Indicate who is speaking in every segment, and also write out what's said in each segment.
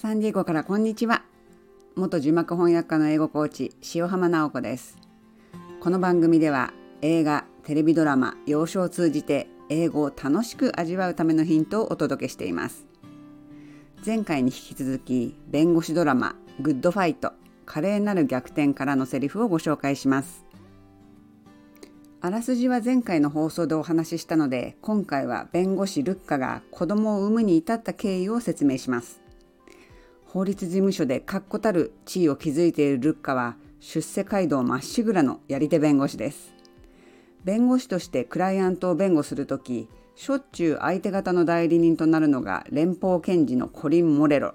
Speaker 1: サンディエゴからこんにちは。元字幕翻訳家の英語コーチ塩浜直子です。この番組では映画テレビドラマ洋書を通じて英語を楽しく味わうためのヒントをお届けしています。前回に引き続き弁護士ドラマグッドファイト華麗なる逆転からのセリフをご紹介します。あらすじは前回の放送でお話ししたので今回は弁護士ルッカが子供を産むに至った経緯を説明します。法律事務所で確固たる地位を築いているルッカは出世街道まっしぐらのやり手弁護士です。弁護士としてクライアントを弁護するとき、しょっちゅう相手方の代理人となるのが連邦検事のコリン・モレロ。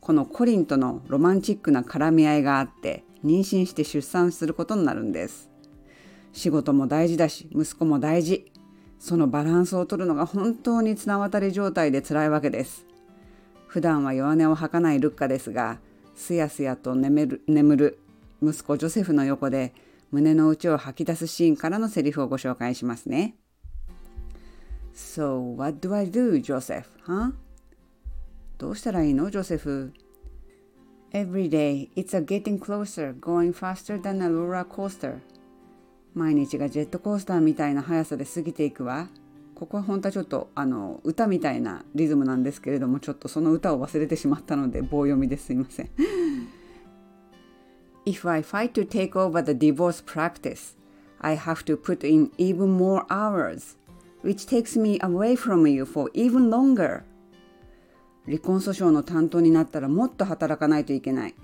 Speaker 1: このコリンとのロマンチックな絡み合いがあって、妊娠して出産することになるんです。仕事も大事だし、息子も大事。そのバランスを取るのが本当に綱渡り状態で辛いわけです。普段は弱音を吐かないルッカですがすやすやと眠る眠る息子ジョセフの横で胸の内を吐き出すシーンからのセリフをご紹介しますね。So, what do I do, Joseph? Huh? どうしたらいいの、ジョセフ Every day, it's a getting closer, going faster than a roller coaster. 毎日がジェットコースターみたいな速さで過ぎていくわ。ここは本当はちょっとあの歌みたいなリズムなんですけれどもちょっとその歌を忘れてしまったので棒読みですいません If I fight to take over the divorce practice, I have to put in even more hours, which takes me away from you for even longer. 離婚訴訟の担当になったらもっと働かないといけない。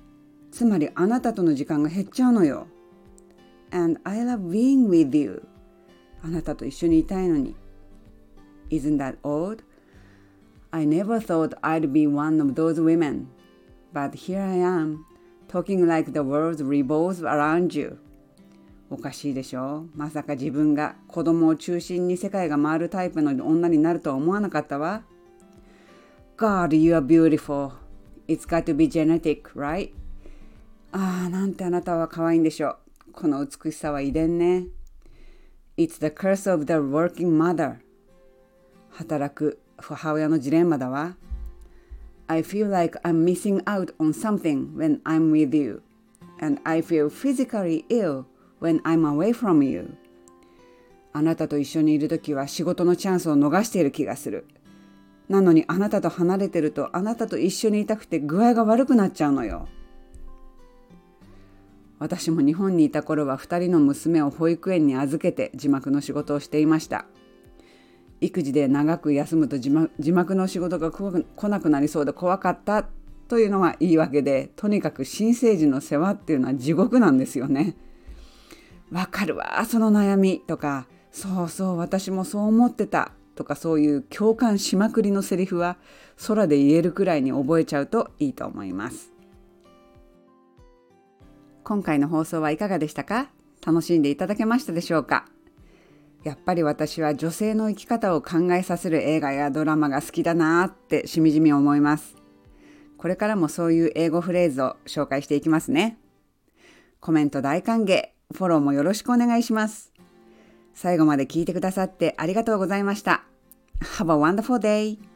Speaker 1: つまりあなたとの時間が減っちゃうのよ。And I love being with you. あなたと一緒にいたいのに。Isn't that odd? I never thought I'd be one of those women. But here I am, talking like the world revolves around you. おかしいでしょまさか自分が子供を中心に世界が回るタイプの女になるとは思わなかったわ。God, you are beautiful. It's got to be genetic, right? ああ、なんてあなたは可愛いんでしょう。この美しさは遺伝ね。It's the curse of the working mother. 働く母親のジレンマだわ。I feel like I'm missing out on something when I'm with you, and I feel physically ill when I'm away from you. あなたと一緒にいるときは仕事のチャンスを逃している気がする。なのにあなたと離れてるとあなたと一緒にいたくて具合が悪くなっちゃうのよ。私も日本にいた頃は2人の娘を保育園に預けて字幕の仕事をしていました。育児で長く休むと字幕の仕事が来なくなりそうで怖かったというのが言い訳でとにかく新生児の世話っていうのは地獄なんですよね。わかるわその悩みとかそうそう私もそう思ってたとかそういう共感しまくりのセリフは空で言えるくらいに覚えちゃうといいと思います。今回の放送はいかがでしたか？楽しんでいただけましたでしょうか？やっぱり私は女性の生き方を考えさせる映画やドラマが好きだなってしみじみ思います。これからもそういう英語フレーズを紹介していきますね。コメント大歓迎、フォローもよろしくお願いします。最後まで聞いてくださってありがとうございました。Have a wonderful day!